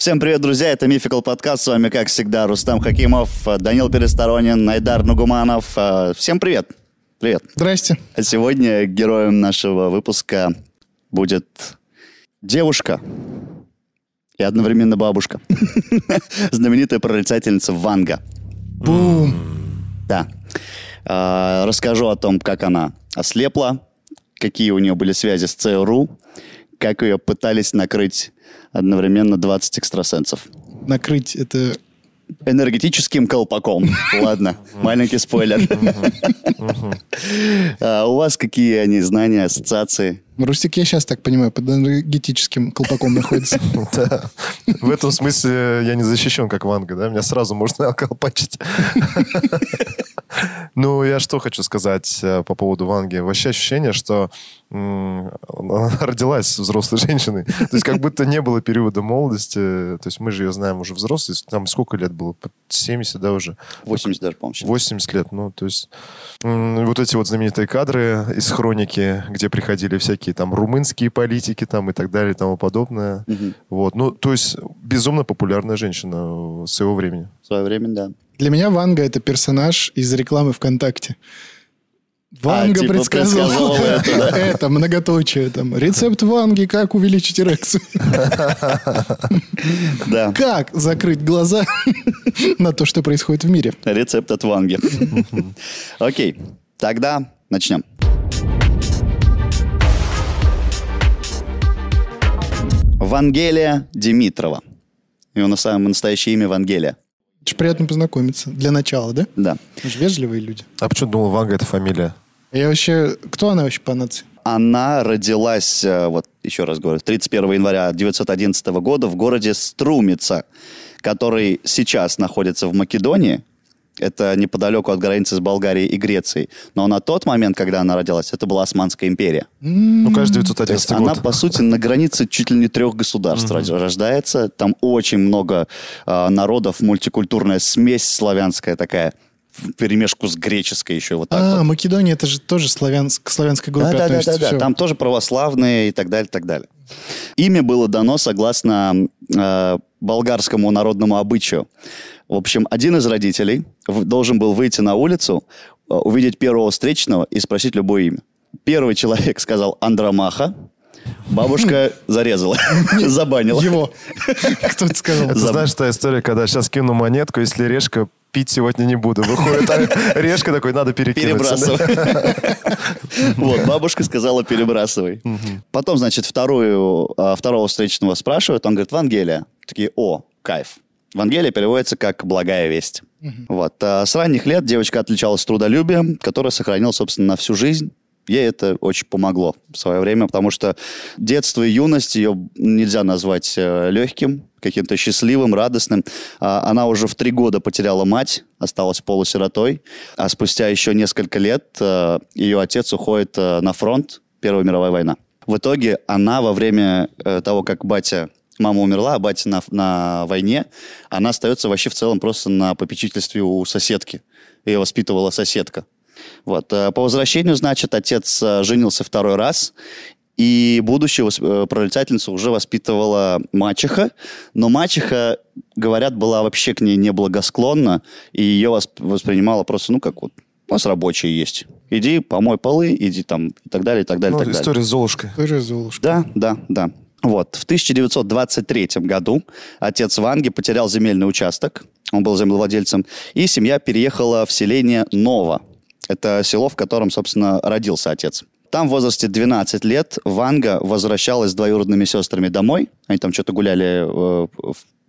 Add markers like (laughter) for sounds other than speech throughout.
Всем привет, друзья, это Мификал подкаст, с вами, как всегда, Рустам Хакимов, Данил Пересторонин, Найдар Нугуманов. Э, Всем привет. Привет. Здрасте. А сегодня героем нашего выпуска будет девушка и одновременно бабушка. (laughs) Знаменитая прорицательница Ванга. Бум. Да. А, Расскажу о том, как она ослепла, какие у нее были связи с ЦРУ, как ее пытались накрыть одновременно 20 экстрасенсов. Накрыть это... Энергетическим колпаком. (laughs) Ладно, маленький спойлер. А У вас какие они знания, ассоциации? Рустик, я сейчас так понимаю, под энергетическим колпаком находится. (laughs) Да. В этом смысле я не защищен, как Ванга, да? Меня сразу можно колпачить. (laughs) Ну, я что хочу сказать э, по поводу Ванги. Вообще ощущение, что м, она (laughs) родилась взрослой женщиной. То есть как будто не было периода молодости. То есть мы же ее знаем уже взрослой. Там сколько лет было? Под 70, да, уже? 80 даже, по-моему. сейчас. 80 лет, ну, то есть м, вот эти вот знаменитые кадры из хроники, где приходили всякие там румынские политики там и так далее и тому подобное. Мгм. Вот, ну, то есть безумно популярная женщина своего времени. В свое время, да. Для меня Ванга это персонаж из рекламы ВКонтакте. Ванга типа предсказывала предсказывала (laughs) это, да. это, многоточие. Там, рецепт Ванги, как увеличить эрекцию. (laughs) Да. Как закрыть глаза (laughs) на то, что происходит в мире. Рецепт от Ванги. Окей, тогда начнем. Вангелия Димитрова. Его на самое настоящее имя Вангелия. Очень приятно познакомиться. Для начала, да? Да. Мы же вежливые люди. А почему думал, Ванга это фамилия? Я вообще... Кто она вообще по нации? Она родилась, э, вот еще раз говорю, 31 января 1911 года в городе Струмица, который сейчас находится в Македонии. Это неподалеку от границы с Болгарией и Грецией. Но на тот момент, когда она родилась, это была Османская империя. Ну, есть 911 она, год. по сути, на границе чуть ли не трех государств рождается. Там очень много э, народов, мультикультурная смесь славянская такая, в перемешку с греческой еще вот так А, вот. Македония, это же тоже славянск, к славянской группе Да, да, да, относится. да, да. Всё. Там тоже православные и так далее, так далее. Имя было дано согласно э, болгарскому народному обычаю. В общем, один из родителей должен был выйти на улицу, э, увидеть первого встречного и спросить любое имя. Первый человек (laughs) сказал Андромаха, бабушка (laughs) зарезала, (laughs) забанила. Его. Кто это сказал? Это Заб- знаешь, та история, когда сейчас кину монетку, если решка, пить сегодня не буду. Выходит а решка такой, надо перекинуться. Перебрасывай. Вот, бабушка сказала, перебрасывай. Потом, значит, вторую, а, второго встречного спрашивают, он говорит, Вангелия. Такие, о, кайф. Вангелия переводится как «благая весть». Вот. а С ранних лет девочка отличалась трудолюбием, которое сохранил, собственно, на всю жизнь. Ей это очень помогло в свое время, потому что детство и юность ее нельзя назвать э, легким, каким-то счастливым, радостным. А, Она уже в три года потеряла мать, осталась полусиротой, а спустя еще несколько лет э, ее отец уходит э, на фронт, Первая мировая война. В итоге она во время того, как батя мама умерла, а батя на, на войне, она остается вообще в целом просто на попечительстве у соседки. Ее воспитывала соседка. Вот. э, По возвращению, значит, отец э, женился второй раз, и будущую э, прорицательницу уже воспитывала мачеха, но мачеха, говорят, была вообще к ней неблагосклонна, и ее восп- воспринимала просто, ну, как вот, у нас рабочие есть. Иди, помой полы, иди там, и так далее, и так далее, и Ну, так далее. история с Золушкой. Тоже Золушка. Да, да, да. Вот. В 1923 году отец Ванги потерял земельный участок, он был землевладельцем, и семья переехала в селение Ново. Это село, в котором, собственно, родился отец. Там в возрасте 12 лет Ванга возвращалась с двоюродными сестрами домой. Они там что-то гуляли э,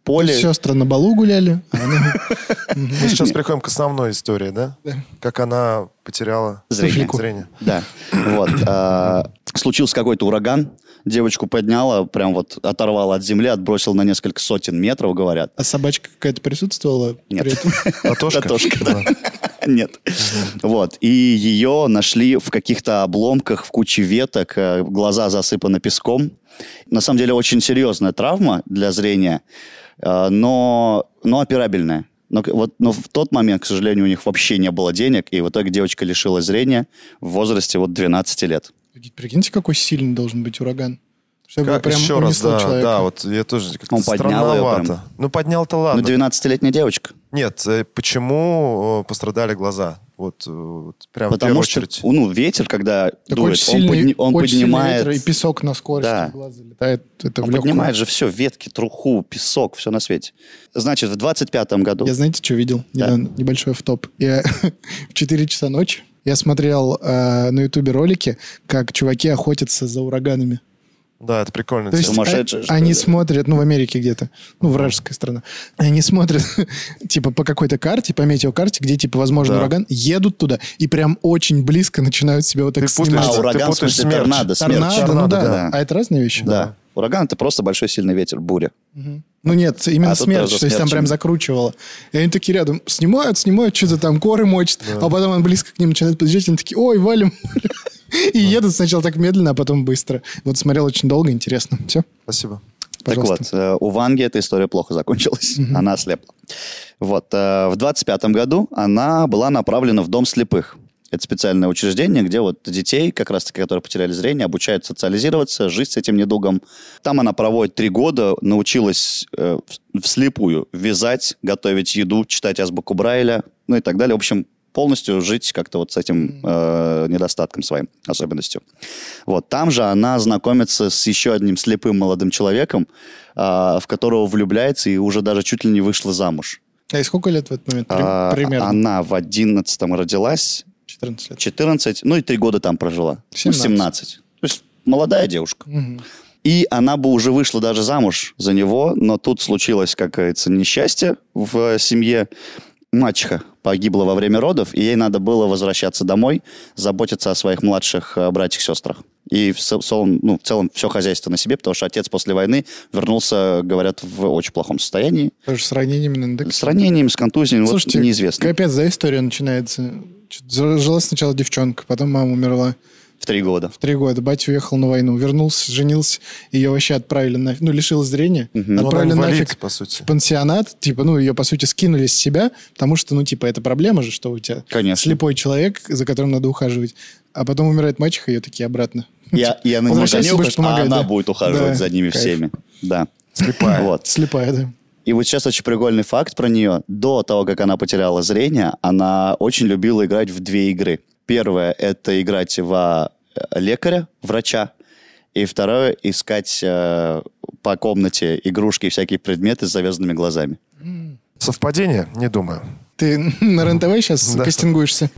поле. Сестры на балу гуляли. Мы сейчас приходим к основной истории, да? Как она потеряла Зрение. Да, вот. а, Случился какой-то ураган, девочку подняла, прям вот оторвала от земли, отбросила на несколько сотен метров, говорят. А собачка какая-то присутствовала Нет. при этом? (laughs) Татошка? Татошка, да. (laughs) Нет. Вот. И ее нашли в каких-то обломках, в куче веток, э, глаза засыпаны песком. На самом деле очень серьезная травма для зрения, но, но операбельная. Но, вот, но в тот момент, к сожалению, у них вообще не было денег, и в итоге девочка лишилась зрения в возрасте вот 12 лет. Прикиньте, какой сильный должен быть ураган. Чтобы Как прям еще раз, да, человека. да, вот я тоже как-то Он поднял странновато. прям. Ну, поднял-то Ну, ладно. 12-летняя девочка. Нет, э, почему э, пострадали глаза? Вот, э, вот прям в Потому первую что, очередь. ну, ветер, когда Так дует, очень он, сильный, подни- он очень поднимает... ветер, и песок на скорость Да. в глаз залетает. Это Он легкую. поднимает же все, ветки, труху, песок, все на свете. Значит, в 25-м году... Я знаете, что видел? Да. Недавно, небольшой (laughs) в топ. Я в 4 часа ночи я смотрел э, на ютубе ролики, как чуваки охотятся за ураганами. Да, это прикольно. То есть Сумасшедшие, а- они ли? смотрят, ну, в Америке где-то, ну, вражеская страна. Они смотрят, (laughs) типа, по какой-то карте, по метеокарте, где, типа, возможно, Да. ураган, едут туда и прям очень близко начинают себя вот так Ты путаешь, А, снимать. ты ураган, в путаешь смысле, смерч. торнадо, смерч. Торнадо, ну Торнадо, да. да. А это разные вещи? Да. Ураган — это просто большой сильный ветер, буря. Ну нет, именно А смерч, то есть там прям закручивало. И они такие рядом снимают, снимают, что-то там коры мочат, а потом он близко к ним начинает подъезжать, и они такие, ой, валим. И едут сначала так медленно, а потом быстро. Вот смотрел очень долго, интересно. Все, Спасибо. пожалуйста. Так вот, э, у Ванги эта история плохо закончилась. Она ослепла. Вот, э, в 25-м году она была направлена в дом слепых. Это специальное учреждение, где вот детей, как раз-таки, которые потеряли зрение, обучают социализироваться, жить с этим недугом. Там она проводит три года, научилась э, в- вслепую вязать, готовить еду, читать азбуку Брайля, ну и так далее. В общем, полностью жить как-то вот с этим э, недостатком своим, особенностью. Вот там же она знакомится с еще одним слепым молодым человеком, а, в которого влюбляется и уже даже чуть ли не вышла замуж. А и сколько лет в этот момент? А, Примерно. Она в одиннадцатом родилась, 14 лет. 14, ну и три года там прожила. Ну, 17. 17. То есть молодая девушка. Мгм. И она бы уже вышла даже замуж за него, но тут случилось, как говорится, несчастье в семье. Мачеха погибла во время родов, и ей надо было возвращаться домой, заботиться о своих младших э, братьях-сестрах. И в, цел- целом, ну, в целом все хозяйство на себе, потому что отец после войны вернулся, говорят, в очень плохом состоянии. Тоже с ранениями на индексе. С ранением, с контузией, вот Слушайте, неизвестно. капец, да, история начинается. Жила сначала девчонка, потом мама умерла. В три года. В три года батя уехал на войну, вернулся, женился, ее вообще отправили на... Ну, лишила зрения. Ну, отправили инвалид, нафиг по сути. в пансионат, типа, ну, ее, по сути, скинули с себя, потому что, ну, типа, это проблема же, что у тебя Конечно. слепой человек, за которым надо ухаживать. А потом умирает мачеха, ее такие обратно. Я, я на него ухожу, а помогать, она да. будет ухаживать Да, за ними кайф. всеми. Да. Слепая. Вот. Слепая, да. И вот сейчас очень прикольный факт про нее. До того, как она потеряла зрение, она очень любила играть в две игры. Первое — это играть во э, лекаря, врача. И второе — искать э, по комнате игрушки и всякие предметы с завязанными глазами. Совпадение? Не думаю. Ты на РЕН-ТВ сейчас Да. кастингуешься?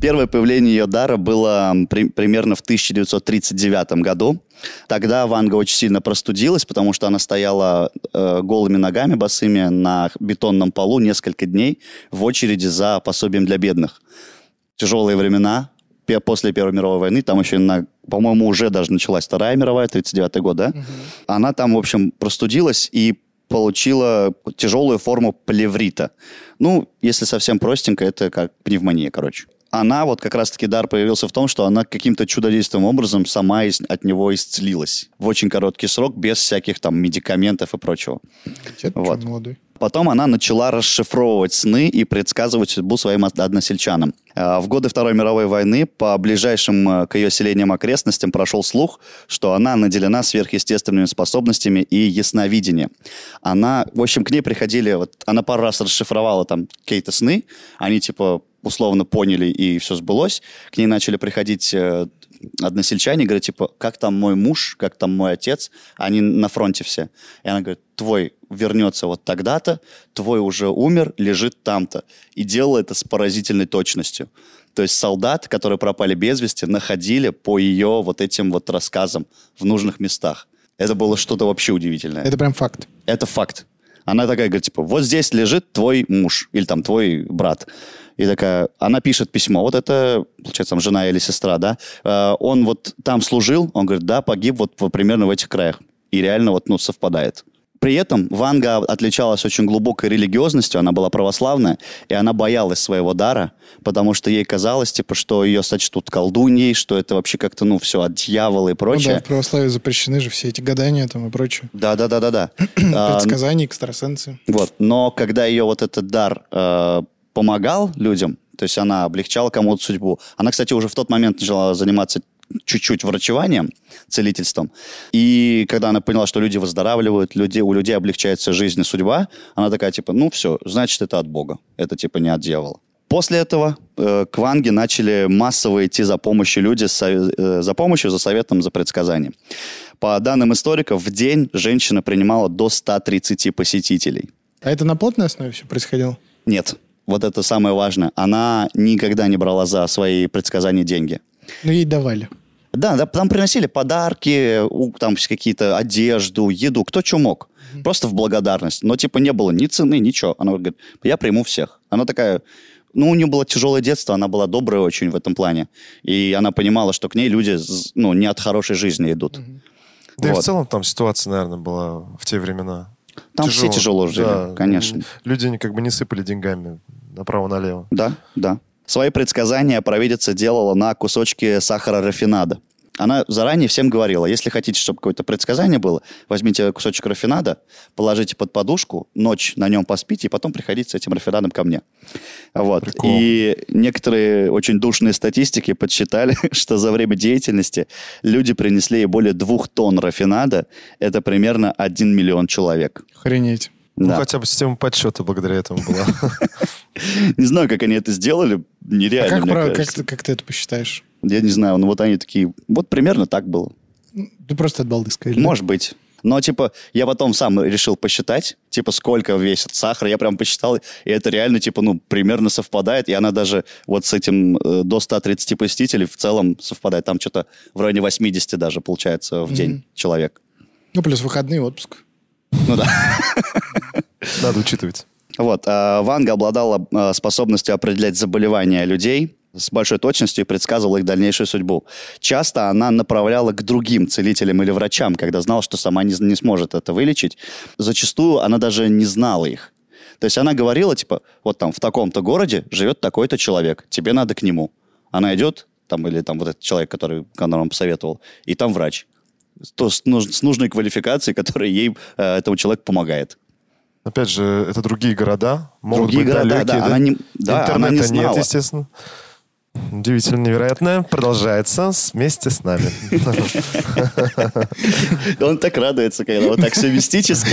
Первое появление ее дара было при- примерно в 1939 году. Тогда Ванга очень сильно простудилась, потому что она стояла э, голыми ногами босыми на бетонном полу несколько дней в очереди за пособием для бедных. Тяжелые времена. После Первой мировой войны, там еще, на, по-моему, уже даже началась Вторая мировая, 39 год, да? Она там, в общем, простудилась и получила тяжелую форму плеврита. Ну, если совсем простенько, это как пневмония, короче. Она, вот как раз-таки дар появился в том, что она каким-то чудодейственным образом сама из- от него исцелилась. В очень короткий срок, без всяких там медикаментов и прочего. Дед Вот. молодой. Потом она начала расшифровывать сны и предсказывать судьбу своим од- односельчанам. А, В годы Второй мировой войны по ближайшим э, к ее селениям окрестностям прошел слух, что она наделена сверхъестественными способностями и ясновидением. Она, в общем, к ней приходили, вот она пару раз расшифровала там какие-то сны, они типа условно поняли и все сбылось. К ней начали приходить э, односельчане, говорят, типа, как там мой муж, как там мой отец, они на фронте все. И она говорит, твой вернется вот тогда-то, твой уже умер, лежит там-то. И делала это с поразительной точностью. То есть солдат, которые пропали без вести, находили по ее вот этим вот рассказам в нужных местах. Это было что-то вообще удивительное. Это прям факт. Это факт. Она такая говорит, типа, вот здесь лежит твой муж или там твой брат. И такая, она пишет письмо. Вот это, получается, там жена или сестра, да? Э, он вот там служил, он говорит, да, погиб вот примерно в этих краях. И реально вот, ну, совпадает. При этом Ванга отличалась очень глубокой религиозностью, она была православная, и она боялась своего дара, потому что ей казалось, типа, что ее сочтут колдуньей, что это вообще как-то, ну, все от дьявола и Ну прочее. да, в православии запрещены же все эти гадания там и прочее. Да-да-да-да-да. (clears throat) А, Предсказания, экстрасенсы. Вот. Но когда ее вот этот дар э, помогал людям, То есть она облегчала кому-то судьбу. Она, кстати, уже в тот момент начала заниматься чуть-чуть врачеванием, целительством. И когда она поняла, что люди выздоравливают, люди, у людей облегчается жизнь и судьба, она такая, типа, ну все, значит, это от Бога. Это, типа, не от дьявола. После этого э, к Ванге начали массово идти за помощью люди, с, э, за помощью, за советом, за предсказанием. По данным историков, в день женщина принимала до 130 посетителей. А это на платной основе все происходило? Нет, вот это самое важное. Она никогда не брала за свои предсказания деньги. Ну, ей давали. Да, да, там приносили подарки, там какие-то одежду, еду, кто что мог. Просто в благодарность. Но типа не было ни цены, ничего. Она говорит, я приму всех. Она такая, ну, у нее было тяжелое детство, она была добрая очень в этом плане. И она понимала, что к ней люди, ну, не от хорошей жизни идут. Да и в целом там ситуация, наверное, была в те времена. Там все тяжело жили, Да. конечно. Люди как бы не сыпали деньгами направо-налево. Да, да. Свои предсказания провидица делала на кусочке сахара рафинада. Она заранее всем говорила, если хотите, чтобы какое-то предсказание было, возьмите кусочек рафинада, положите под подушку, ночь на нем поспите, и потом приходите с этим рафинадом ко мне. Вот. Прикол. И некоторые очень душные статистики подсчитали, (laughs) что за время деятельности люди принесли ей более двух тонн рафинада. Это примерно 1 миллион человек. Охренеть. Ну, Да. хотя бы система подсчета благодаря этому была. (laughs) Не знаю, как они это сделали. А Нереально, как, мне правда, как, кажется. ты, как ты это посчитаешь? Я не знаю, ну вот они такие, вот примерно так было. Ты просто от балды сказали. Может быть. Но, типа, я потом сам решил посчитать, типа, сколько весит сахар. Я прям посчитал, и это реально, типа, ну, примерно совпадает. И она даже вот с этим э, до 130 посетителей в целом совпадает. Там что-то в районе 80 даже получается в день человек. Ну, плюс выходные, отпуск. Ну да. (laughs) Надо учитывать. Вот. а Ванга обладала а, способностью определять заболевания людей с большой точностью и предсказывала их дальнейшую судьбу. Часто она направляла к другим целителям или врачам, когда знала, что сама не, не сможет это вылечить. Зачастую она даже не знала их. То есть она говорила, типа, вот там в таком-то городе живет такой-то человек, тебе надо к нему. Она идет, там, или там вот этот человек, который, вам посоветовал, и там врач. То с, с нужной квалификацией, которая ей, э, этому человеку помогает. Опять же, это другие города. Могут Другие быть города, далекие, да, она не- да, она Интернета не нет, знала. естественно. Удивительно, невероятно. Продолжается вместе с нами. (laughs) Он так радуется, когда вот так все мистически.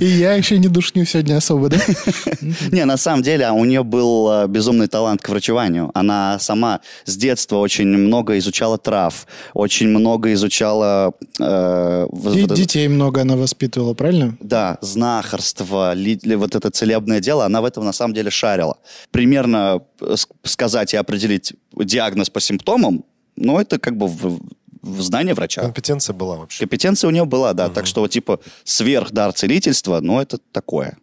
(laughs) И, я еще не душню сегодня особо, да? (laughs) Не, на самом деле у нее был э, безумный талант к врачеванию. Она сама с детства очень много изучала трав, очень много изучала... э, И детей много она воспитывала, правильно? Да, знахарство, вот это целебное дело, она в этом на самом деле шарила. Примерно э, сказать и определить диагноз по симптомам, ну, это как бы в, в знание врача. Компетенция была вообще. Компетенция у нее была, да. Так что, вот, типа, сверхдар целительства, ну, это такое.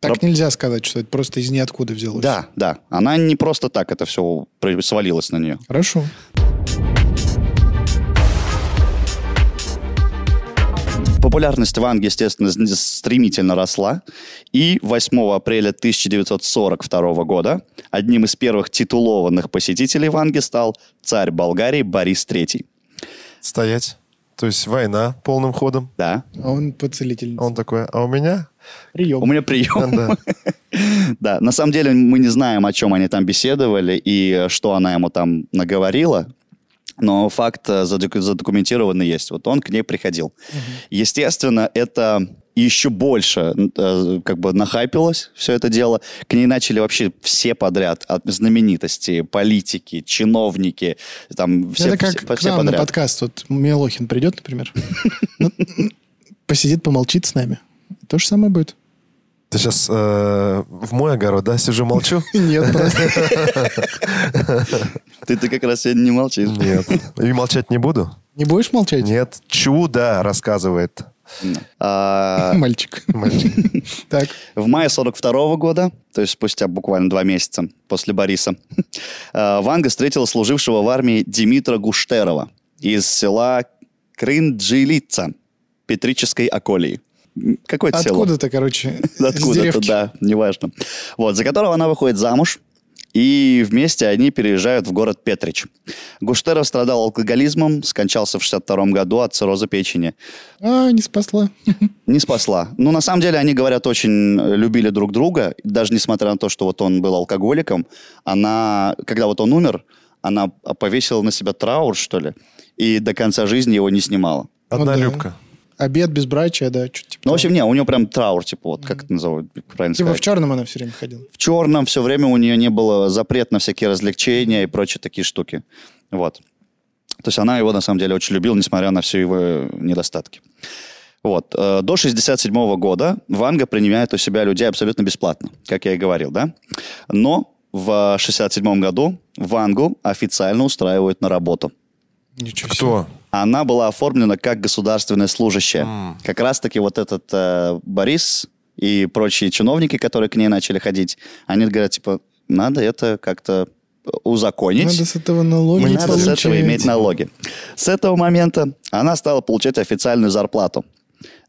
Так нельзя сказать, что это просто из ниоткуда взялось. Да, да. Она не просто так это все свалилось на нее. Хорошо. Популярность Ванги, естественно, стремительно росла. И 8 апреля 1942 года одним из первых титулованных посетителей Ванги стал царь Болгарии Борис III. Стоять. То есть война полным ходом. Да. А он поцелительница. А Он такой, а у меня? Прием. У меня прием. Да. (laughs) Да, на самом деле мы не знаем, о чем они там беседовали и что она ему там наговорила. Но факт э, задоку- задокументированный есть. Вот он к ней приходил. Естественно, это еще больше э, как бы нахайпилось все это дело. К ней начали вообще все подряд. От знаменитости, политики, чиновники. Там все, это как все, к все нам на подряд. подкаст. Вот Милохин придет, например, (laughs) ну, посидит, помолчит с нами. То же самое будет. Ты сейчас в мой огород, да, сижу, молчу? (laughs) Нет, просто Ты, ты как раз сегодня не молчишь. Нет. И молчать не буду? не будешь молчать? Нет. Чудо рассказывает А, (laughs) Мальчик. мальчик. (laughs) Так. В мае 42 года, то есть спустя буквально два месяца после Бориса, э, Ванга встретила служившего в армии Димитра Гуштерова из села Крынджилица Петрической околии. Какое-то село. Откуда-то, короче, (laughs) Откуда-то, да, неважно. Вот, за которого она выходит замуж. И вместе они переезжают в город Петрич. Гуштеров страдал алкоголизмом, скончался в 62 году от цирроза печени. А, не спасла. (laughs) Не спасла. Ну, на самом деле, они, говорят, очень любили друг друга. Даже несмотря на то, что вот он был алкоголиком, она, когда вот он умер, она повесила на себя траур, что ли, и до конца жизни его не снимала. Однолюбка. Обед безбрачия, да. Чуть типа Ну, в общем, не, у нее прям траур, типа, вот как это называют, правильно Типа в сказать. черном она все время ходила. В черном все время у нее не было запрет на всякие развлечения и прочие такие штуки. Вот. То есть она его, на самом деле, очень любила, несмотря на все его недостатки. Вот. э, До 67 года Ванга принимает у себя людей абсолютно бесплатно, как я и говорил, да? Но в 67 году Вангу официально устраивают на работу. Ничего себе. Она была оформлена как государственная служащая. Как раз-таки вот этот э, Борис и прочие чиновники, которые к ней начали ходить, они говорят, типа, надо это как-то узаконить. Надо с этого налоги Мы надо с этого иметь налоги. С этого момента она стала получать официальную зарплату.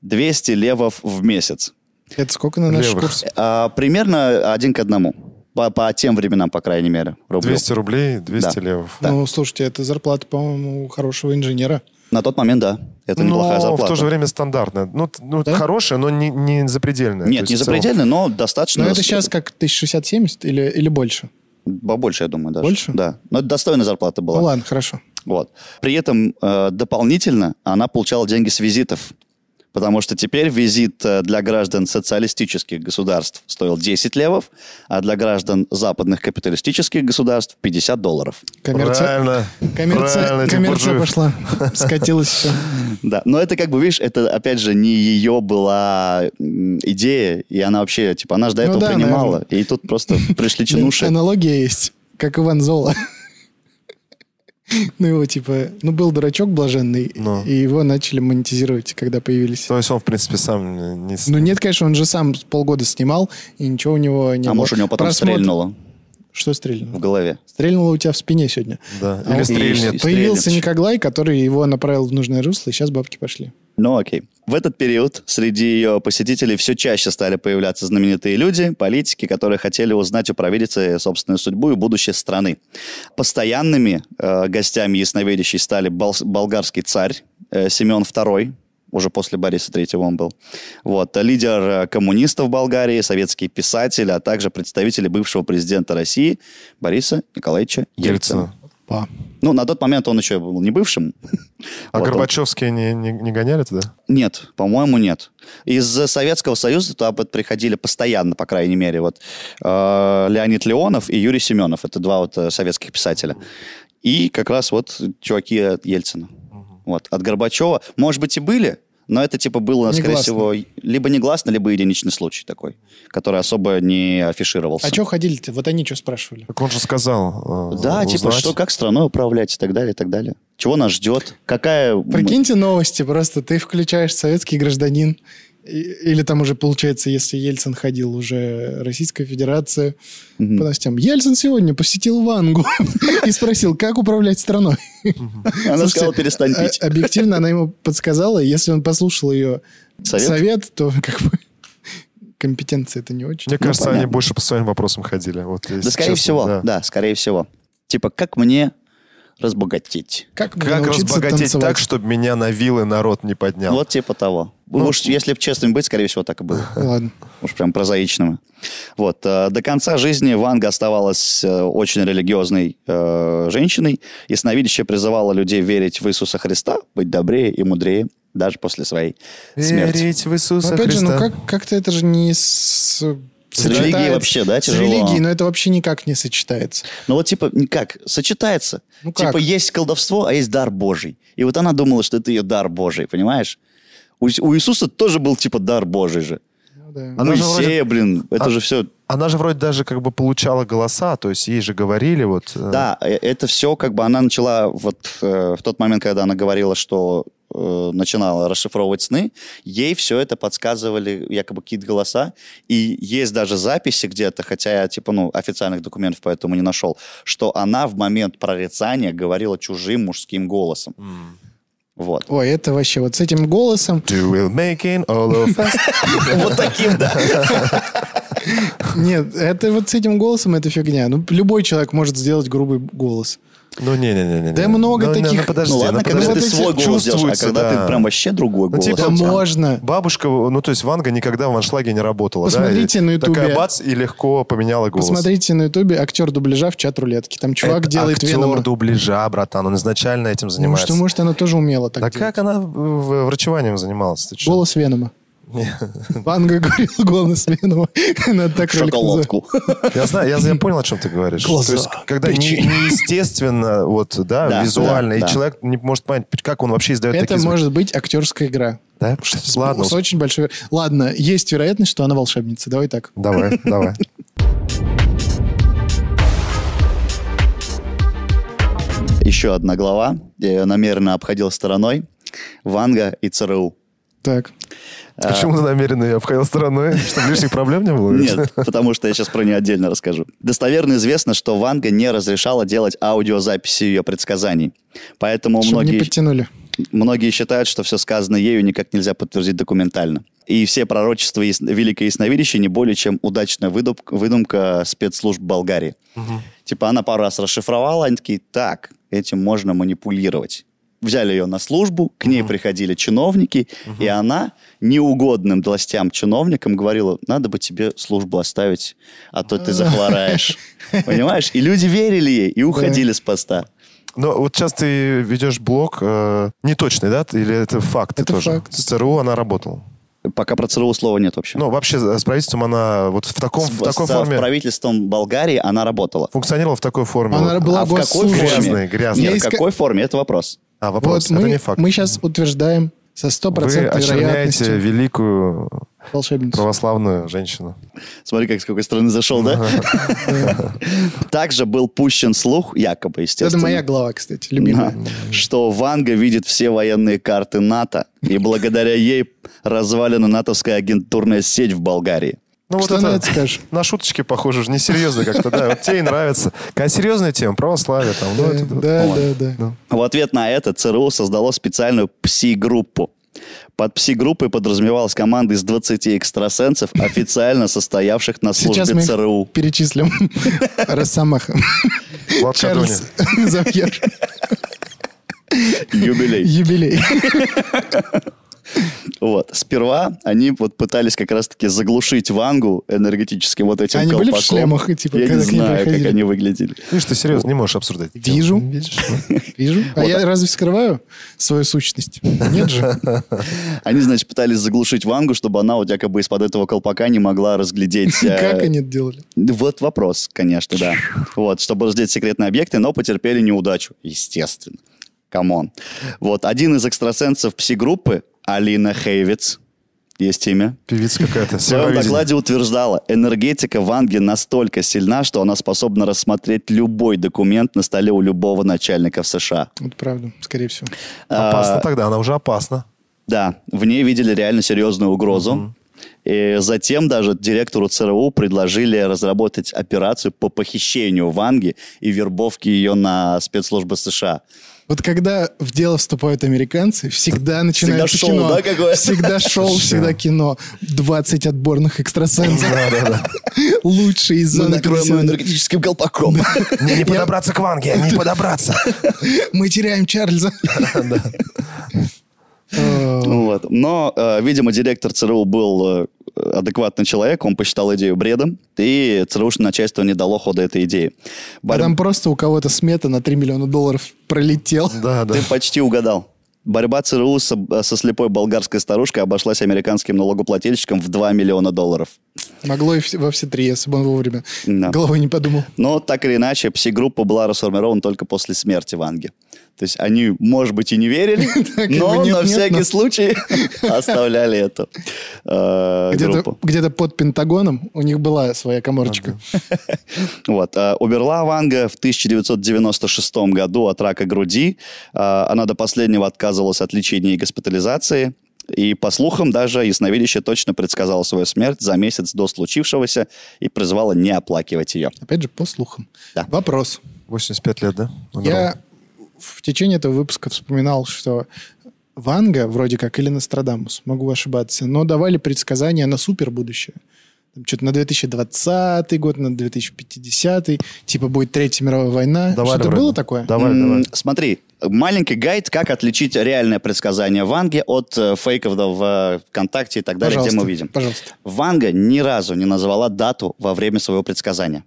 200 левов в месяц. Это сколько на наш Левых. курс? А, примерно один к одному. По, по тем временам, по крайней мере. рублев. 200 рублей, 200 Да. левов. Да. Ну, слушайте, это зарплата, по-моему, у хорошего инженера. На тот момент, да. Это неплохая но зарплата. в то же время стандартная. Ну, ну Да? хорошая, но не, не запредельная. Нет, не запредельно, но достаточно. Но это сейчас как 1060-70 или, или больше? Побольше, я думаю, даже. Больше? Да. Но это достойная зарплата была. Ну ладно, хорошо. Вот. При этом э, дополнительно она получала деньги с визитов. Потому что теперь визит э, для граждан социалистических государств стоил 10 левов, а для граждан западных капиталистических государств 50 долларов. Коммерция, Правильно. коммерция, Правильно, коммерция пошла. Скатилась все. (laughs) Да, но это как бы, видишь, это опять же не ее была идея, и она вообще, типа, она же до Ну этого да, принимала, наверное. и тут просто пришли (laughs) чинуши. Аналогия есть, как Иван Зола. (laughs) Ну, его типа, ну, был дурачок блаженный, Ну. и его начали монетизировать, когда появились. То есть он, в принципе, сам не... Ну, нет, конечно, он же сам полгода снимал, и ничего у него не А было. может, у него потом Просмотр- стрельнуло Что в стрельнуло? голове. Стрельнуло у тебя в спине сегодня. Да. А Или стрельнет. Появился стрельнет. Никоглай, который его направил в нужное русло, и сейчас бабки пошли. Ну, окей. В этот период среди ее посетителей все чаще стали появляться знаменитые люди, политики, которые хотели узнать у провидицы собственную судьбу и будущее страны. Постоянными э, гостями ясновидящей стали бол- болгарский царь э, Семен II, уже после Бориса III он был. Вот. Лидер э, коммунистов Болгарии, советский писатель, а также представители бывшего президента России Бориса Николаевича Ельцина. Ельцина. Па. Ну, на тот момент он еще был не бывшим. (laughs) А Вот он- Горбачевские не, не, не гоняли туда? нет, по-моему, нет. Из Советского Союза туда приходили постоянно, по крайней мере, вот э, Леонид Леонов и Юрий Семенов. Это два вот э, советских писателя. И как раз вот чуваки от Ельцина. Вот. От Горбачева, может быть, и были, но это типа было, скорее Негласно. всего, либо негласно, либо единичный случай такой, который особо не афишировался. А что ходили-то? Вот они что спрашивали? Так он же сказал. э, Да, типа, узнать. что, как страной управлять и так далее, и так далее. Чего нас ждет? Какая... Прикиньте новости, просто ты включаешь советский гражданин, или там уже, получается, если Ельцин ходил, уже Российская Федерация, по новостям. Ельцин сегодня посетил Вангу (laughs) и спросил, как управлять страной. Она сказала, перестань а- пить. Объективно она ему подсказала, если он послушал ее Совет? то как бы компетенция это не очень. Мне кажется, они больше по своим вопросам ходили. Да, скорее всего, да. скорее всего. Типа, как мне разбогатеть? Как, Как разбогатеть танцевать? так, чтобы меня на вилы народ не поднял? Вот типа того. Ну, Уж, если бы честным быть, скорее всего, так и было. (laughs) Ладно. Уж прям прозаичным. Вот. э, До конца жизни Ванга оставалась э, очень религиозной э, женщиной. Ясновидящая призывала людей верить в Иисуса Христа, быть добрее и мудрее даже после своей смерти. Верить в Иисуса Но опять же, ну Христа. как, как-то это же не с... С религией вообще, да, С тяжело? религией, но это вообще никак не сочетается. Ну вот типа, как, сочетается. Ну как? Типа есть колдовство, а есть дар Божий. И вот она думала, что это ее дар Божий, понимаешь? У, у Иисуса тоже был типа дар Божий же. Ну да. Она же Моисея, блин, это А- же все... Она же вроде даже как бы получала голоса, то есть ей же говорили вот... э, Да, э, это все как бы она начала вот э, в тот момент, когда она говорила, что э, начинала расшифровывать сны, ей все это подсказывали якобы какие-то голоса, и есть даже записи где-то, хотя я типа ну официальных документов поэтому не нашел, что она в момент прорицания говорила чужим мужским голосом. м. Вот. Ой, это вообще вот с этим голосом. (laughs) Вот таким, да. Нет, это вот с этим голосом это фигня. Ну, любой человек может сделать грубый голос. Ну, не-не-не. Да много ну, не, таких. Ну, подожди, Ну ладно, ну, когда подожди. ты свой голос делаешь, а Чувствуется, когда да. ты прям вообще другой Ну, голос. типа, Да можно. Бабушка, ну, то есть Ванга никогда в аншлаге не работала, да? Посмотрите И на Ютубе. Такая бац, и легко поменяла голос. Посмотрите на ютубе актер дубляжа в чат рулетки. Там чувак Это делает актер Венома. дубляжа, братан, он изначально этим Ну, занимается. что, может, она тоже умела так Да делать. как она в- врачеванием занималась? Голос Венома. (laughs) Ванга говорил голос Венома. (laughs) Надо так. Шоколадку. (laughs) Я знаю, я, я понял, о чем ты говоришь. Глаза, То есть, когда не- неестественно, вот, да, Да, визуально, да, и да. человек не может понять, как он вообще издает Это такие звуки. может быть актерская игра. Да? Ладно, С очень большой... Ладно, есть вероятность, что она волшебница. Давай так. давай, давай. Еще одна глава. Я ее намеренно обходил стороной. Ванга и ЦРУ. Так. Почему ты намеренно ее обходил стороной? (laughs) Чтобы лишних проблем не было? Нет, потому что я сейчас про нее отдельно расскажу. Достоверно известно, что Ванга не разрешала делать аудиозаписи ее предсказаний. Поэтому Чтобы не многие, подтянули. многие считают, что все сказанное ею никак нельзя подтвердить документально. И все пророчества яс- Великой Ясновидящей не более чем удачная выдумка, выдумка спецслужб Болгарии. Типа она пару раз расшифровала, они такие, так, этим можно манипулировать. Взяли ее на службу, к ней приходили чиновники, и она неугодным властям чиновникам говорила, надо бы тебе службу оставить, а то ты захвораешь. (laughs) Понимаешь? И люди верили ей и уходили с поста. Но вот сейчас ты ведешь блог э, неточный, да? Или это факт Это тоже? факт. С ЦРУ она работала. Пока про ЦРУ слова нет вообще. Ну, вообще с правительством она вот в таком, с, в такой с форме правительством Болгарии она работала. функционировала в такой форме. Она была а в какой форме? Грязный, грязный. Нет, в какой форме? Это вопрос. А, вопрос, вот это мы, не факт. мы сейчас утверждаем со Вы стопроцентной очерняете вероятностью великую волшебницу. православную женщину. Смотри, как с какой стороны зашел, да? (laughs) Также был пущен слух, якобы, естественно. Это моя глава, кстати, любимая. Что Ванга видит все военные карты НАТО, и благодаря ей развалена натовская агентурная сеть в Болгарии. Ну, Что на это скажешь? На шуточки похоже, уже несерьезно как-то, да. Вот тебе и нравится. Какая серьезная тема, православие там. Ну, это- Да, да, да. Ну. В ответ на это ЦРУ создало специальную пси-группу. Под пси-группой подразумевалась команда из 20 экстрасенсов, официально состоявших на Сейчас службе мы их ЦРУ. перечислим. Росомаха. Влад Чарльз Завьер. Юбилей. Юбилей. Вот. Сперва они вот пытались как раз-таки заглушить Вангу энергетическим вот этим Они были в колпаком. шлемах, типа, Я не знаю, как они выглядели. Видишь, ты серьезно не можешь обсуждать. Вижу. Видишь? Вижу. А я разве скрываю свою сущность? Нет же. (laughs) Они, значит, пытались заглушить Вангу, чтобы она вот якобы из-под этого колпака не могла разглядеть... (laughs) э, Как они это делали? Вот вопрос, конечно, да. Вот, чтобы разглядеть секретные объекты, но потерпели неудачу, естественно. Come on. Вот, один из экстрасенсов пси-группы, Алина Хейвиц, есть имя, Певица какая-то. в своем докладе утверждала, энергетика Ванги настолько сильна, что она способна рассмотреть любой документ на столе у любого начальника в США. Вот правда, скорее всего. Опасно А, тогда, она уже опасна. Да, в ней видели реально серьезную угрозу. И затем даже директору ЦРУ предложили разработать операцию по похищению Ванги и вербовке ее на спецслужбы США. Вот когда в дело вступают американцы, всегда начинается шоу, кино. да, какое? Всегда шоу, всегда кино. 20 отборных экстрасенсов. Лучшие из Мы зоны накроем ее 51. энергетическим колпаком. Не, не подобраться к Ванге, не подобраться. Мы теряем Чарльза. Э, Вот. Но, э, видимо, директор ЦРУ был э, адекватный человек, он посчитал идею бредом, и ЦРУшное начальство не дало хода этой идее. А Борь- там просто у кого-то смета на 3 миллиона долларов пролетел. Да, да. Ты почти угадал. Борьба ЦРУ со, со слепой болгарской старушкой обошлась американским налогоплательщикам в 2 миллиона долларов. Могло и во все три, если бы он вовремя Да. головой не подумал. Но так или иначе, пси-группа была расформирована только после смерти Ванги. То есть они, может быть, и не верили, (laughs) но нет, на всякий случай (laughs) оставляли эту э, Где-то, группу. где-то под Пентагоном у них была своя коморочка. (laughs) Вот. э, Умерла Ванга в 1996 году от рака груди. Э, Она до последнего отказывалась от лечения и госпитализации. И, по слухам, даже ясновидящая точно предсказала свою смерть за месяц до случившегося и призвала не оплакивать ее. Опять же, по слухам. Да. Вопрос. 85 лет, да? Умерла. Я в течение этого выпуска вспоминал, что Ванга, вроде как, или Нострадамус, могу ошибаться, но давали предсказания на супер будущее. что-то на 2020 год, на 2050, типа будет Третья мировая война. Давай, Что-то давай. было такое? Давай, М, давай. Смотри, маленький гайд, как отличить реальное предсказание Ванги от э, фейков да, в ВКонтакте и так далее, где Пожалуйста, мы видим. Пожалуйста. Ванга ни разу не назвала дату во время своего предсказания.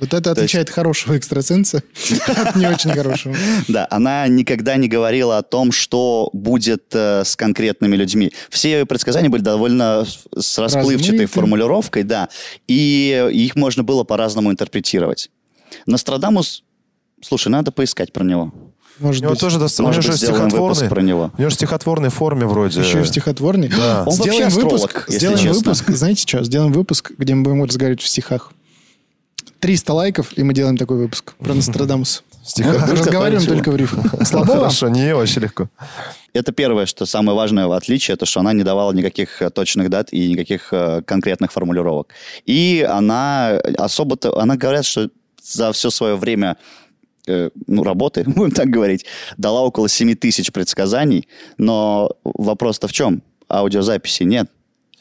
Вот это отличает хорошего экстрасенса (laughs) от не очень хорошего. (laughs) Да, она никогда не говорила о том, что будет э, с конкретными людьми. Все ее предсказания были довольно с- с расплывчатой Размытые. формулировкой, да, и их можно было по-разному интерпретировать. Нострадамус, слушай, надо поискать про него. Может У него быть. тоже доста- у него Может же быть, сделаем выпуск стихотворный. про него. У него же в стихотворной форме вроде. Еще и в стихотворной. Да. Он вообще Сделаем астролог, выпуск, если сделаем честно. выпуск, знаете что, сделаем выпуск, где мы будем разговаривать в стихах. 300 лайков, и мы делаем такой выпуск про (laughs) Нострадамус. Разговариваем только в рифмах. Слабо? Хорошо, не вообще легко. Это первое, что самое важное в отличие, это что она не давала никаких э, точных дат и никаких э, конкретных формулировок. И она особо-то, она говорят, что за все свое время э, ну, работы, (laughs) будем так говорить, дала около 7 тысяч предсказаний, но вопрос-то в чем? Аудиозаписи нет.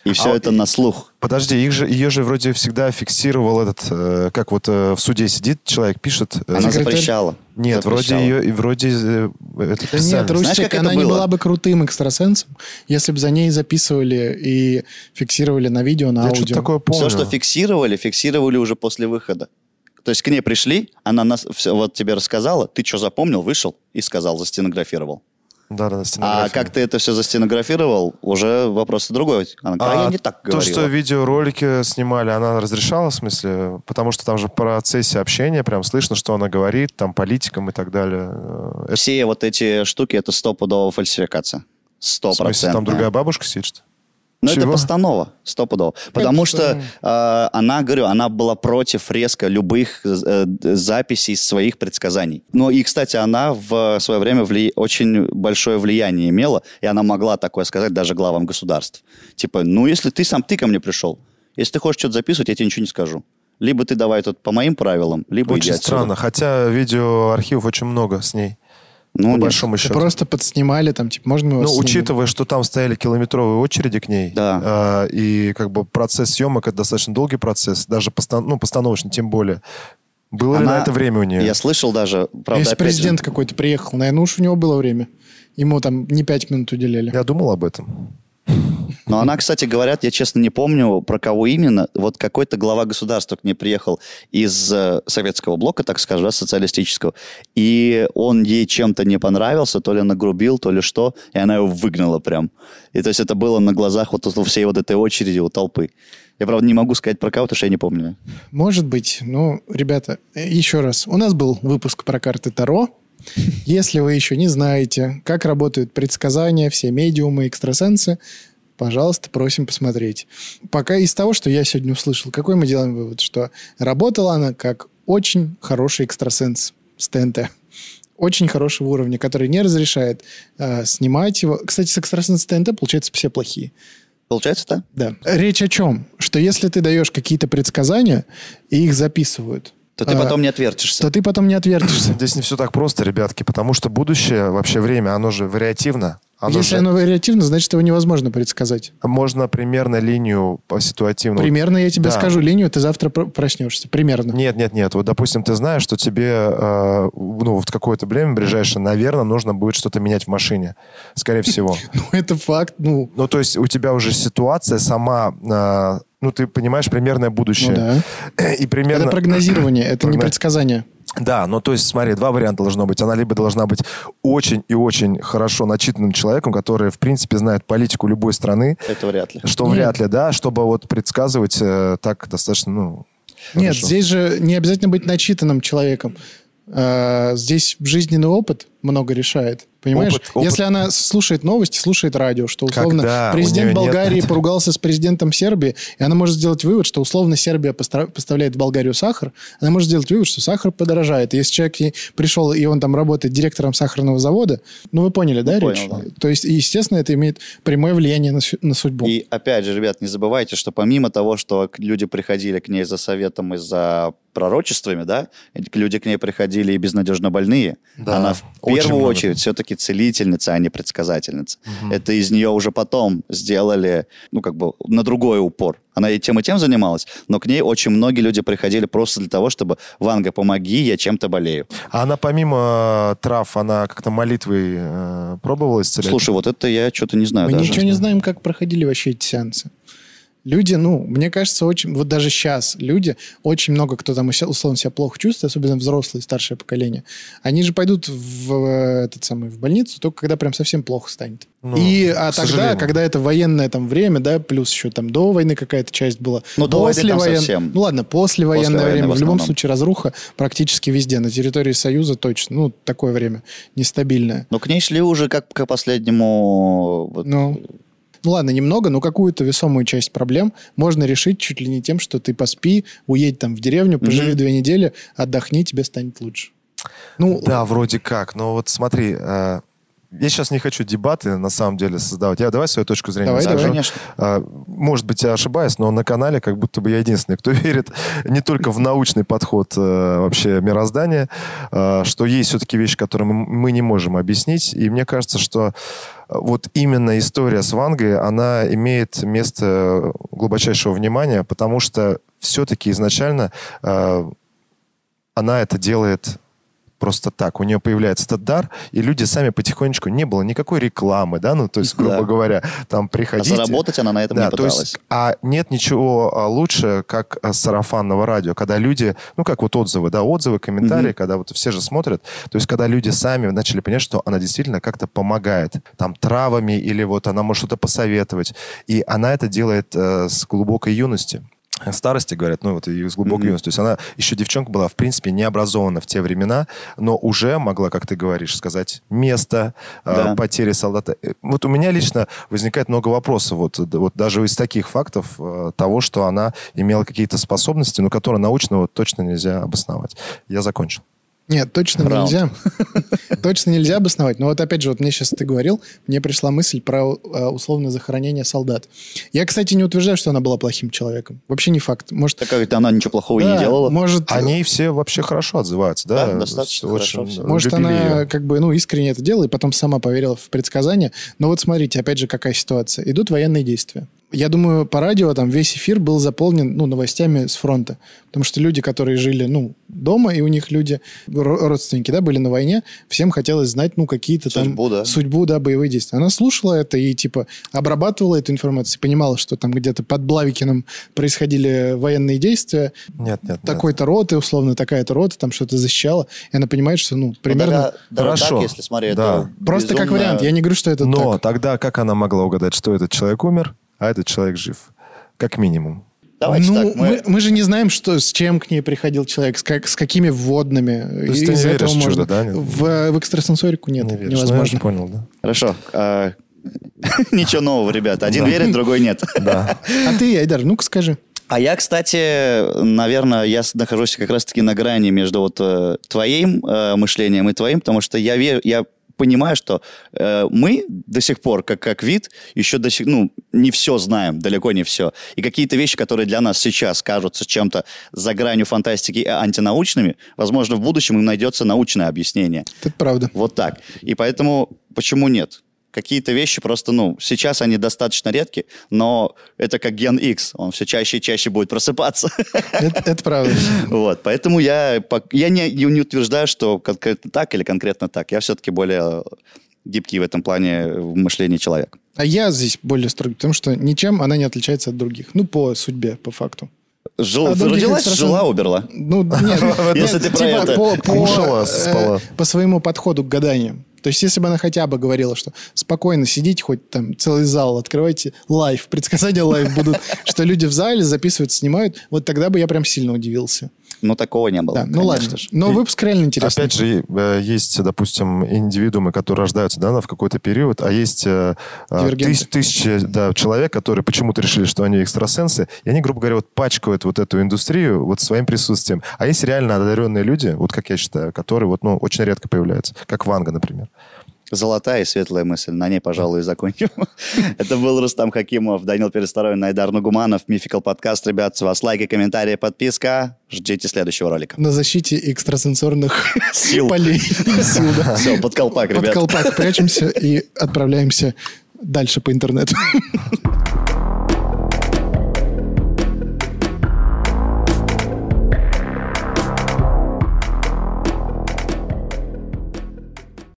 И все А, это на слух. Подожди, их же, ее же вроде всегда фиксировал этот, э, как вот э, в суде сидит человек, пишет. э, Она секретарь? запрещала. Нет, вроде Запрещала. ее, и вроде э, это Да нет, Рустик, как это она не было? была бы крутым экстрасенсом, если бы за ней записывали и фиксировали на видео, на Я аудио. такое помню. Все, что фиксировали, фиксировали уже после выхода. То есть к ней пришли, она нас, всё вот тебе рассказала, ты что запомнил, вышел и сказал, застенографировал. Да, да, А как ты это все застенографировал, уже вопрос другой. Она говорит, а, я не так то, говорила. что видеоролики снимали, она разрешала, в смысле? Потому что там же в процессе общения прям слышно, что она говорит, там, политикам и так далее. Э, Это, Все вот эти штуки, это стопудово фальсификация. Сто в смысле, там процентов. другая бабушка сидит? что Но это Чего? постанова, стопудово. Потому что- что э, она, говорю, она была против резко любых э, записей своих предсказаний. Ну и, кстати, она в свое время вли- очень большое влияние имела, и она могла такое сказать даже главам государств. Типа, ну если ты сам, ты ко мне пришел, если ты хочешь что-то записывать, я тебе ничего не скажу. Либо ты давай тут по моим правилам, либо иди Очень отсюда. странно, хотя видеоархивов очень много с ней, Ну, по большому счету. Просто подснимали там, типа, можно мы вас Ну, снимем? учитывая, что там стояли километровые очереди к ней, Да. а, и как бы процесс съемок это достаточно долгий процесс, даже постан- ну, постановочный тем более. Было ли Она- на это время у нее? Я слышал даже, правда, Если же- президент какой-то приехал, наверное, уж у него было время. Ему там не пять минут уделили. Я думал об этом. Но она, кстати, говорят, я честно не помню, про кого именно. Вот какой-то глава государства к ней приехал из э, советского блока, так скажем, да, социалистического, и он ей чем-то не понравился, то ли нагрубил, то ли что, и она его выгнала прям. И то есть это было на глазах вот у всей вот этой очереди, у толпы. Я, правда, не могу сказать про кого, потому что я не помню. Может быть. Ну, ребята, еще раз. У нас был выпуск про карты Таро. Если вы еще не знаете, как работают предсказания, все медиумы, экстрасенсы, пожалуйста, просим посмотреть. Пока из того, что я сегодня услышал, какой мы делаем вывод? Что работала она как очень хороший экстрасенс с ТНТ. Очень хорошего уровня, который не разрешает э, снимать его. Кстати, с экстрасенсом ТНТ, получается, все плохие. Получается, да? Да. Речь о чем? Что если ты даешь какие-то предсказания, и их записывают, То ты а, потом не отвертишься. то ты потом не отвертишься. Здесь не все так просто, ребятки, потому что будущее, вообще время, оно же вариативно. Оно Если же- оно вариативно, значит, его невозможно предсказать. Можно примерно линию по ситуативному... Примерно я тебе Да. скажу линию, ты завтра про- проснешься. Примерно. Нет, нет, нет. Вот, допустим, ты знаешь, что тебе э, ну, в какое-то время ближайшее, наверное, нужно будет что-то менять в машине. Скорее всего. (laughs) Ну, это факт. Ну, Ну, то есть у тебя уже ситуация сама... э, ну, ты понимаешь примерное ну будущее. да. (clears throat) И примерно... Это прогнозирование, (clears throat) это не предсказание. Да, ну то есть, смотри, два варианта должно быть. Она либо должна быть очень и очень хорошо начитанным человеком, который, в принципе, знает политику любой страны, Это вряд ли. что Нет. вряд ли, да, чтобы вот предсказывать э, так достаточно, ну... Нет, хорошо. здесь же не обязательно быть начитанным человеком. А, Здесь жизненный опыт много решает. Понимаешь? Опыт- опыт. Если она слушает новости, слушает радио, что условно Когда президент нет Болгарии этого? (laughs) поругался с президентом Сербии, и она может сделать вывод, что условно Сербия постра- поставляет в Болгарию сахар, она может сделать вывод, что сахар подорожает. Если человек ей пришел, и он там работает директором сахарного завода, ну вы поняли, да, Ну, речь? понял, да. То есть, естественно, это имеет прямое влияние на, су- на судьбу. И опять же, ребят, не забывайте, что помимо того, что люди приходили к ней за советом и за пророчествами, да, люди к ней приходили и безнадежно больные. Да, Она в первую много. очередь все-таки целительница, а не предсказательница. Это из нее уже потом сделали, ну, как бы, на другой упор. Она и тем, и тем занималась, но к ней очень многие люди приходили просто для того, чтобы «Ванга, помоги, я чем-то болею». А она помимо э, трав, она как-то молитвой э, пробовала исцелять? Слушай, вот это я что-то не знаю Мы даже. ничего не знаем, как проходили вообще эти сеансы. Люди, ну, мне кажется, очень, вот даже сейчас люди, очень много кто там условно себя плохо чувствует, особенно взрослые, старшее поколение, они же пойдут в, э, этот самый, в больницу только когда прям совсем плохо станет. Ну, И, а тогда, сожалению. когда это военное там время, да, плюс еще там до войны какая-то часть была. Ну, до войны там воен- совсем. Ну, ладно, после военное Послевоенное время. в В, любом случае разруха практически везде. На территории Союза точно. Ну, такое время нестабильное. Но к ней шли уже как к последнему... вот, Ну, ну ладно, немного, но какую-то весомую часть проблем можно решить чуть ли не тем, что ты поспи, уедь там в деревню, поживи Мгм. две недели, отдохни, тебе станет лучше. Ну, Да, вроде как. Но вот смотри, э, я сейчас не хочу дебаты на самом деле создавать. Я давай свою точку зрения Давай, скажу. давай. Конечно. А, Может быть, я ошибаюсь, но на канале как будто бы я единственный, кто (laughs) верит не только в научный подход э, вообще мироздания, э, что есть все-таки вещи, которые мы, не можем объяснить. И мне кажется, что э, вот именно история с Вангой, она имеет место глубочайшего внимания, потому что все-таки изначально э, она это делает просто так. У нее появляется этот дар, и люди сами потихонечку... Не было никакой рекламы, да, ну, то есть, грубо Да. говоря, там А приходите... заработать она на этом Да, не то пыталась. есть, а нет ничего а, лучше, как а, сарафанного радио, когда люди, ну, как вот отзывы, да, отзывы, комментарии, Мгм. когда вот все же смотрят, то есть, когда люди сами начали понять, что она действительно как-то помогает, там, травами, или вот она может что-то посоветовать, и она это делает э, с глубокой юности. Старости, говорят, ну вот и с глубокой юности. То есть она еще девчонка была, в принципе, не образована в те времена, но уже могла, как ты говоришь, сказать место э, Да. потери солдата. Э, Вот у меня лично возникает много вопросов, вот, вот даже из таких фактов э, того, что она имела какие-то способности, но которые научно вот точно нельзя обосновать. Я закончил. Нет, точно Раунд. нельзя. (laughs) Точно нельзя обосновать. Но вот опять же, вот мне сейчас ты говорил, мне пришла мысль про э, условное захоронение солдат. Я, кстати, не утверждаю, что она была плохим человеком. Вообще не факт. Может, Так как она ничего плохого да, не делала. Может, О ней все вообще хорошо отзываются, да? Да, достаточно Очень хорошо всё. Может, она её. как бы, ну, искренне это делала и потом сама поверила в предсказания. Но вот смотрите, опять же, какая ситуация. Идут военные действия. Я думаю, по радио там весь эфир был заполнен, ну, новостями с фронта. Потому что люди, которые жили, ну, дома, и у них люди, ро- родственники, да, были на войне, всем хотелось знать, ну, какие-то там... Судьбу, да. Судьбу, да, боевые действия. Она слушала это и, типа, обрабатывала эту информацию, понимала, что там где-то под Блавикиным происходили военные действия, Нет, нет, такой-то роты, условно, такая-то рота, там что-то защищала, и она понимает, что, ну, Ну, примерно... даже Хорошо. так, если смотреть, Да. это Просто как безумно- вариант. Я не говорю, что это Но так. тогда как она могла угадать, что этот человек умер, а этот человек жив? Как минимум. Давайте ну, так, мы... мы... мы же не знаем, что, с чем к ней приходил человек, с, как, с какими вводными. То есть ты не веришь в можно... чудо, да? В, в экстрасенсорику нет, Не веришь. Ну, я невозможно. понял, да. Хорошо. а, (laughs) Ничего нового, ребята. Один верит, другой нет. (laughs) Да. А ты, Айдар, ну-ка скажи. А я, кстати, наверное, я нахожусь как раз-таки на грани между вот э, твоим э, мышлением и твоим, потому что я верю, я понимаю, что э, мы до сих пор, как, как вид, еще до сих, ну, не все знаем, далеко не все. И какие-то вещи, которые для нас сейчас кажутся чем-то за гранью фантастики и антинаучными, возможно, в будущем им найдется научное объяснение. Это правда. Вот так. И поэтому почему нет? Какие-то вещи просто, ну, сейчас они достаточно редки, но это как ген X, он все чаще и чаще будет просыпаться. Это, это правда. Вот, поэтому я, я не, не утверждаю, что конкретно так или конкретно так. Я все-таки более гибкий в этом плане в мышлении человек. А я здесь более строгий, потому что ничем она не отличается от других. Ну, по судьбе, по факту. Жил, А родилась, экстрасенсов- жила, умерла. Ну, нет, (laughs) Если ты про это. По, э, спала. по своему подходу к гаданию. То есть, если бы она хотя бы говорила, что спокойно сидите, хоть там целый зал, открывайте live, предсказания live будут, (laughs) что люди в зале записывают, снимают, вот тогда бы я прям сильно удивился. Но такого не было. Да, ну ладно. же. Но выпуск реально интересный. Опять же, э, есть, допустим, индивидуумы, которые рождаются да, в какой-то период, а есть э, э, тысяч- тысячи да, человек, которые почему-то решили, что они экстрасенсы, и они, грубо говоря, вот пачкают вот эту индустрию вот своим присутствием. А есть реально одаренные люди, вот как я считаю, которые вот, ну, очень редко появляются, как Ванга, например. Золотая и светлая мысль. На ней, пожалуй, и закончим. (laughs) Это был Рустам Хакимов, Данил Пересторовин, Найдар Нугуманов, Мификал подкаст. Ребят, с вас лайки, комментарии, подписка. Ждите следующего ролика. На защите экстрасенсорных (laughs) Сил. полей. (laughs) Сил, да. Все, под колпак, Под ребят. колпак прячемся и отправляемся дальше по интернету.